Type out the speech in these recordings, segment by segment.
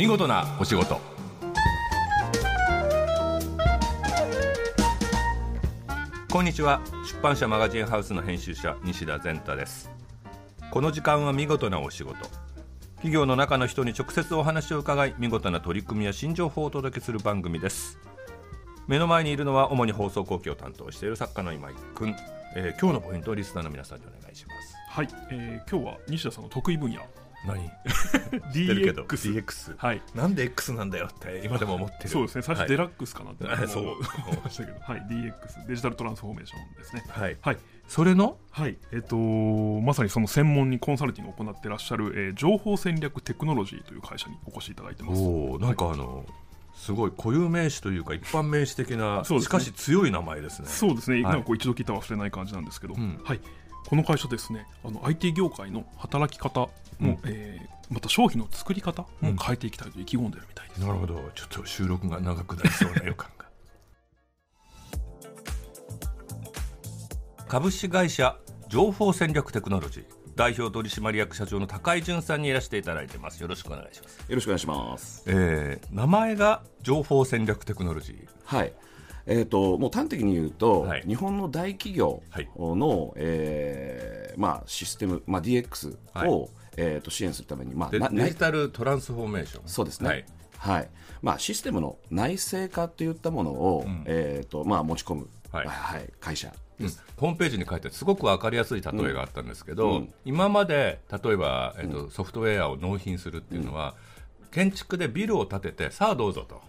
見事なお仕事。こんにちは。出版社マガジンハウスの編集者西田善太です。この時間は見事なお仕事。企業の中の人に直接お話を伺い見事な取り組みや新情報をお届けする番組です。目の前にいるのは主に放送後期を担当している作家の今井君、えー今日のポイントをリスナーの皆さんにお願いします。はい、えー、今日は西田さんの得意分野何？DX DX はい。なんで X なんだよって今でも思ってる。そうですね。最初デラックスかなってはい。思いましたけど、はい。DX デジタルトランスフォーメーションですね。はい。はい。それの？はい。えっ、とまさにその専門にコンサルティングを行ってらっしゃる、えー情報戦略テクノロジーという会社にお越しいただいてます。おおなんかあの、すごい固有名詞というか一般名詞的な、ね。しかし強い名前ですね。そうですね、はい。なんかこう一度聞いたら忘れない感じなんですけど、ん。はい、この会社ですねあの IT 業界の働き方も、うん。えーまた商品の作り方も変えていきたいと意気込んでるみたいです、なるほど。ちょっと収録が長くなりそうな予感が。株式会社情報戦略テクノロジー代表取締役社長の高井淳さんにいらしていただいてます。よろしくお願いします、よろしくお願いします。えー名前が情報戦略テクノロジー。はい。えー、ともう端的に言うと、はい。日本の大企業はい。の、えーまあ、システム、まあ、DX を、はい。えー、と支援するために、まあ、デジタルトランスフォーメーション。そうですね、ははい。いまあ、システムの内製化といったものを、えーとまあ、持ち込む、はい。はい会社。うん。です。ホームページに書いてすごく分かりやすい例えがあったんですけど、今まで例えば、えっとソフトウェアを納品するっていうのは、建築でビルを建ててさあどうぞと、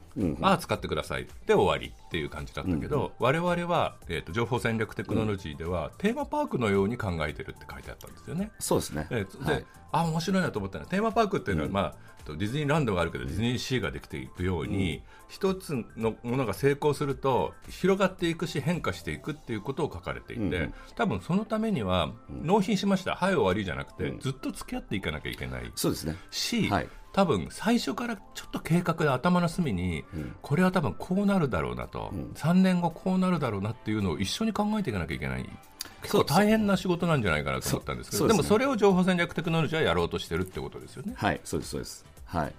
ああ使ってください。で終わりっていう感じだったけど、我々は、えっと情報戦略テクノロジーでは、テーマパークのように考えてるって書いてあったんですよね。そうですね、えーで、はい。あ面白いなと思ったのはテーマパークっていうのは、まあ、とディズニーランドがあるけどディズニーシーができていくように、一つのものが成功すると広がっていくし変化していくっていうことを書かれていて、多分そのためには、納品しました。はい終わりじゃなくて、ずっと付き合っていかなきゃいけないそうですね。し、はい多分最初からちょっと計画で頭の隅に、これは多分こうなるだろうなと、3年後こうなるだろうなっていうのを一緒に考えていかなきゃいけない。結構大変な仕事なんじゃないかなと思ったんですけど。でもそれを情報戦略テクノロジーはやろうとしてるってことですよね。はい、そうです、そうです。はい。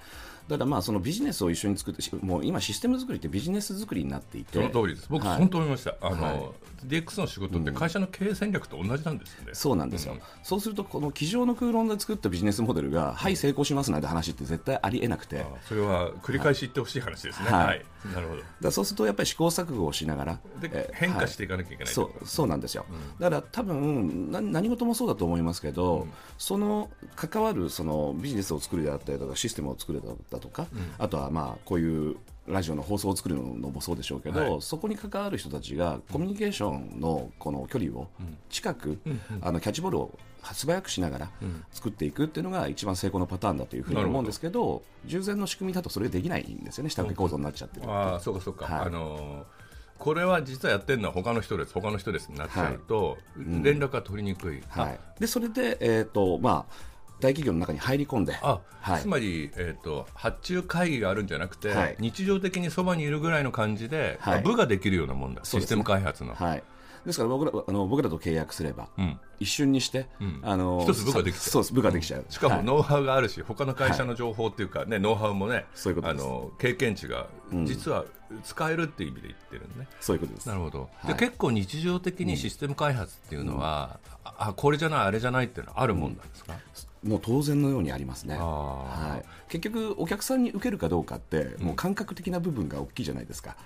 だからまあそのビジネスを一緒に作ってしもう今システム作りってビジネス作りになっていてその通りです。僕、はい本当思いました。あの、はい DX の仕事って会社の経営戦略と同じなんですよね。そうなんですよ、そうするとこの机上の空論で作ったビジネスモデルが、はい成功しますなんて話って絶対ありえなくて、それは繰り返し言ってほしい話ですね。は。はいいなるほど。らそうするとやっぱり試行錯誤をしながらで、えー変化していかなきゃいけない、そうそうなんですよ、だから多分な何事もそうだと思いますけど、その関わるそのビジネスを作るであったりとかシステムを作るだとか、あとはまあこういうラジオの放送を作るのもそうでしょうけど、はい。そこに関わる人たちがコミュニケーションのこの距離を近く、あのキャッチボールを素早くしながら作っていくっていうのが一番成功のパターンだというふうに思うんですけど従前の仕組みだとそれできないんですよね下請け構造になっちゃってるああ、そうかそうか。はい。あのーこれは実はやってるのは他の人です、他の人です。になっちゃうと、連絡が取りにくい。はい、でそれで、えーとまあ、大企業の中に入り込んで、あ、はい。つまり、えー、と発注会議があるんじゃなくて、はい。日常的にそばにいるぐらいの感じで、はい。部ができるようなもんだ、システム開発の。はい、ですから僕らあの僕らと契約すれば、ん。一瞬にして、あの一つ部ができちゃう。部ができちゃう、しかもはい。ノウハウがあるし、他の会社の情報っていうか、ねノウハウもねあそういうことです。の経験値が実は使えるっていう意味で言ってるね。そういうことです。なるほど、はい。で結構日常的にシステム開発っていうのは、ああこれじゃないあれじゃないっていうのはあるもんなんですか、もう当然のようにありますね、あはい、結局お客さんに受けるかどうかって、もう感覚的な部分が大きいじゃないですか、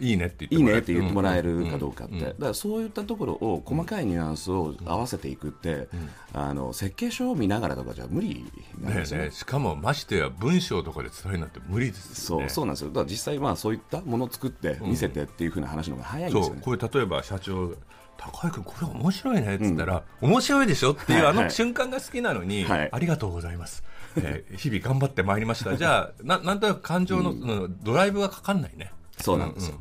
いいねって言っていいもらえるかどうかって、んんだからそういったところを細かいニュアンスを合わせていくって、あの設計書を見ながらとかじゃ無理なんねですよ。ねえねえ。しかもましてや文章とかで伝えるなんて無理ですよね。そうそうなんですよ。だから実際、まあ、そういったものを作って見せてっていうふうな話の方が早いんですよね。そうこれ例えば社長が高井君これ面白いねっつったら、面白いでしょっていうあのはい瞬間が好きなのに、はい。ありがとうございます、えー日々頑張ってまいりました。じゃあななんとなく感情の、うん。ドライブがかかんないね。そうなんですよ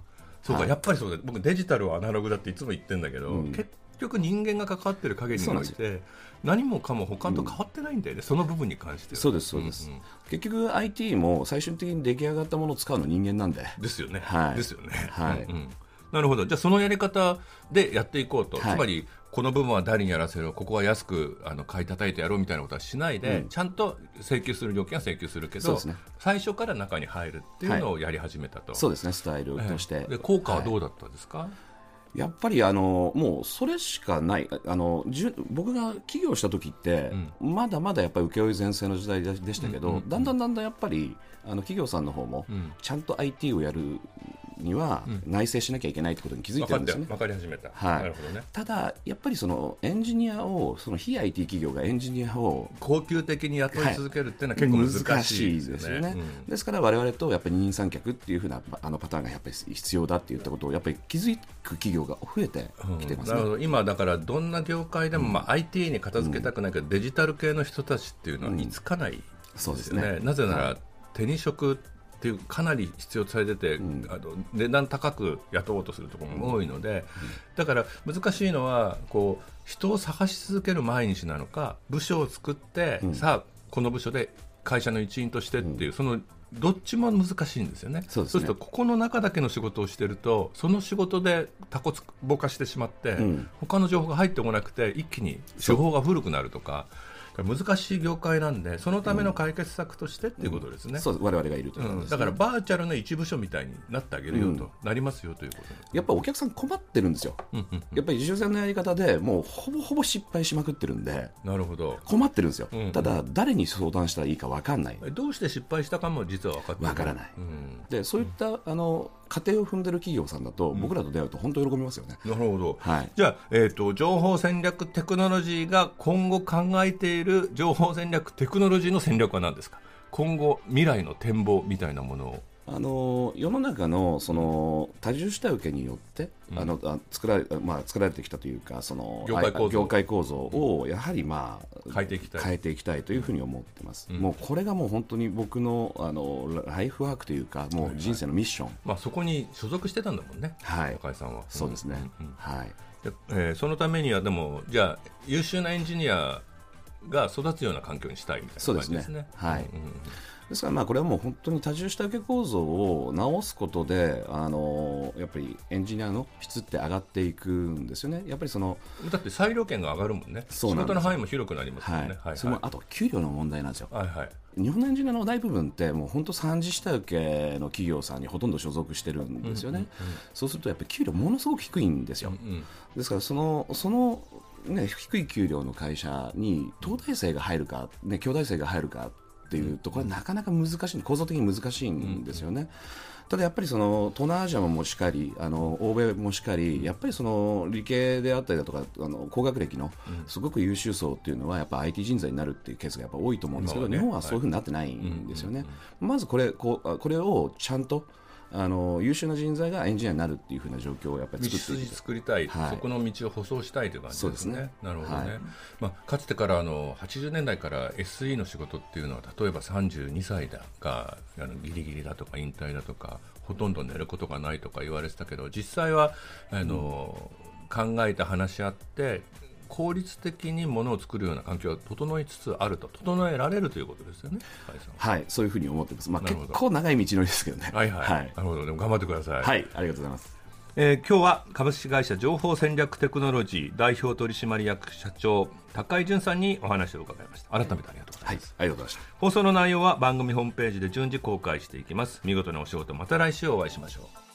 そうか、はい。やっぱりそうだ。僕デジタルはアナログだっていつも言ってるんだけど、結局人間が関わってる限りにおいて何もかも他と変わってないんだよね、その部分に関しては。そうですそうです、結局 IT も最終的に出来上がったものを使うの人間なんで。ですよね、はい。ですよね、はい。うんうんなるほど。じゃあそのやり方でやっていこうと、はい。つまりこの部分は誰にやらせろ。ここは安くあの買い叩いてやろうみたいなことはしないで、うん。ちゃんと請求する料金は請求するけど、ね。最初から中に入るっていうのをやり始めたと、そうですね。スタイルとして、ええ。で効果はどはうだったですか、いやっぱりあのもうそれしかない。あのじゅ僕が起業した時って、まだまだやっぱり請負全盛の時代ででしたけど、うん。うん。うん。だんだんだんだんやっぱりあの企業さんの方も、うん。ちゃんと IT をやるには内製しなきゃいけないってことに気づいててるんですよね。分かり始めた、はい。なるほどね。ただ、やっぱりそのエンジニアを、その非 IT 企業がエンジニアを高級的に雇い続けるっていうのは結構難しいですよね。うん。ですから我々とやっぱり二人三脚っていうふうなあのパターンがやっぱり必要だって言ったことをやっぱり気づく企業が増えてきてますね。なるほど。今だからどんな業界でも、まあ、IT に片付けたくないけど、デジタル系の人たちっていうのは居つかないそうですね。なぜなら、手に職っていうかなり必要とされてて、あの値段高く雇おうとするところも多いので、だから難しいのはこう人を探し続ける毎日なのか部署を作って、さあこの部署で会社の一員としてっていう、そのどっちも難しいんですよね。そうね。するとここの中だけの仕事をしてるとその仕事でタコつぼかしてしまって、ん。他の情報が入ってこなくて一気に手法が古くなるとか難しい業界なんでそのための解決策としてっていうことですね、そう我々がいるということうんですね。だからバーチャルの一部署みたいになってあげるよと、なりますよということで。やっぱりお客さん困ってるんですよ。うんうんやっぱり従前のやり方でもうほぼほぼ失敗しまくってるんで。なるほど。困ってるんですよ。うんただ誰に相談したらいいか分かんない。えどうして失敗したかも実は分かってわからない。うん。でそういったあの過程を踏んでる企業さんだと、僕らと出会うと本当喜びますよね。なるほど、はい。じゃあ、えー、と情報戦略テクノロジーが今後考えている情報戦略テクノロジーの戦略は何ですか？今後未来の展望みたいなものをあの世の中のその多重下請けによって、あのあ作られまあ、作られてきたというかその業界構造。あ業界構造をやはり、まあ、変えていきたい。変えていきたいというふうに思ってます、ん。もうこれがもう本当に僕のあのライフワークというかもう人生のミッション、まあ、そこに所属してたんだもんね、はい。高井さんは。そうですね、うんうんはい。でえーそのためにはでもじゃあ優秀なエンジニアが育つような環境にしたいみたいなそうですね。すね。はい。うんうんですからまあこれはもう本当に多重下請け構造を直すことであのやっぱりエンジニアの質って上がっていくんですよね。やっぱりそのだって裁量権が上がるもんね、仕そうなんです事の範囲も広くなりますもんはい。ね。はい。それもあと給料の問題なんですよ。はいはい。日本のエンジニアの大部分ってもう本当三次下請けの企業さんにほとんど所属してるんですよね、そうするとやっぱり給料ものすごく低いんですよ、うん。ですからそのその、ね、低い給料の会社に東大生が入るか、ね、京大生が入るかっていうとこれはなかなか難しい構造的に難しいんですよね。ただやっぱりその東南アジアもしかりあの欧米もしかりやっぱりその理系であったりだとかあの高学歴のすごく優秀層っていうのはやっぱ IT 人材になるっていうケースがやっぱ多いと思うんですけど、日本はそういうふうになってないんですよね。まずこれこうこれをちゃんとあの優秀な人材がエンジニアになるっていうふうな状況をやっぱり道作っていく筋作りたい、はい。そこの道を舗装したいという感じですね。すね。なるほどね。はい。まあ、かつてからあの80年代から SE の仕事っていうのは例えば32歳だがあのギリギリだとか引退だとかほとんど寝ることがないとか言われてたけど実際はあの、考えて話し合って効率的にものを作るような環境が整いつつあると整えられるということですよね。はい、そういうふうに思ってます。まあ、結構長い道のりですけどね。はいはい、はい。なるほどでも頑張ってください。はいありがとうございます。えー今日は株式会社情報戦略テクノロジー代表取締役社長高井淳さんにお話を伺いました改めてありがとうございます、はい、ありがとうございました。放送の内容は番組ホームページで順次公開していきます見事なお仕事また来週お会いしましょう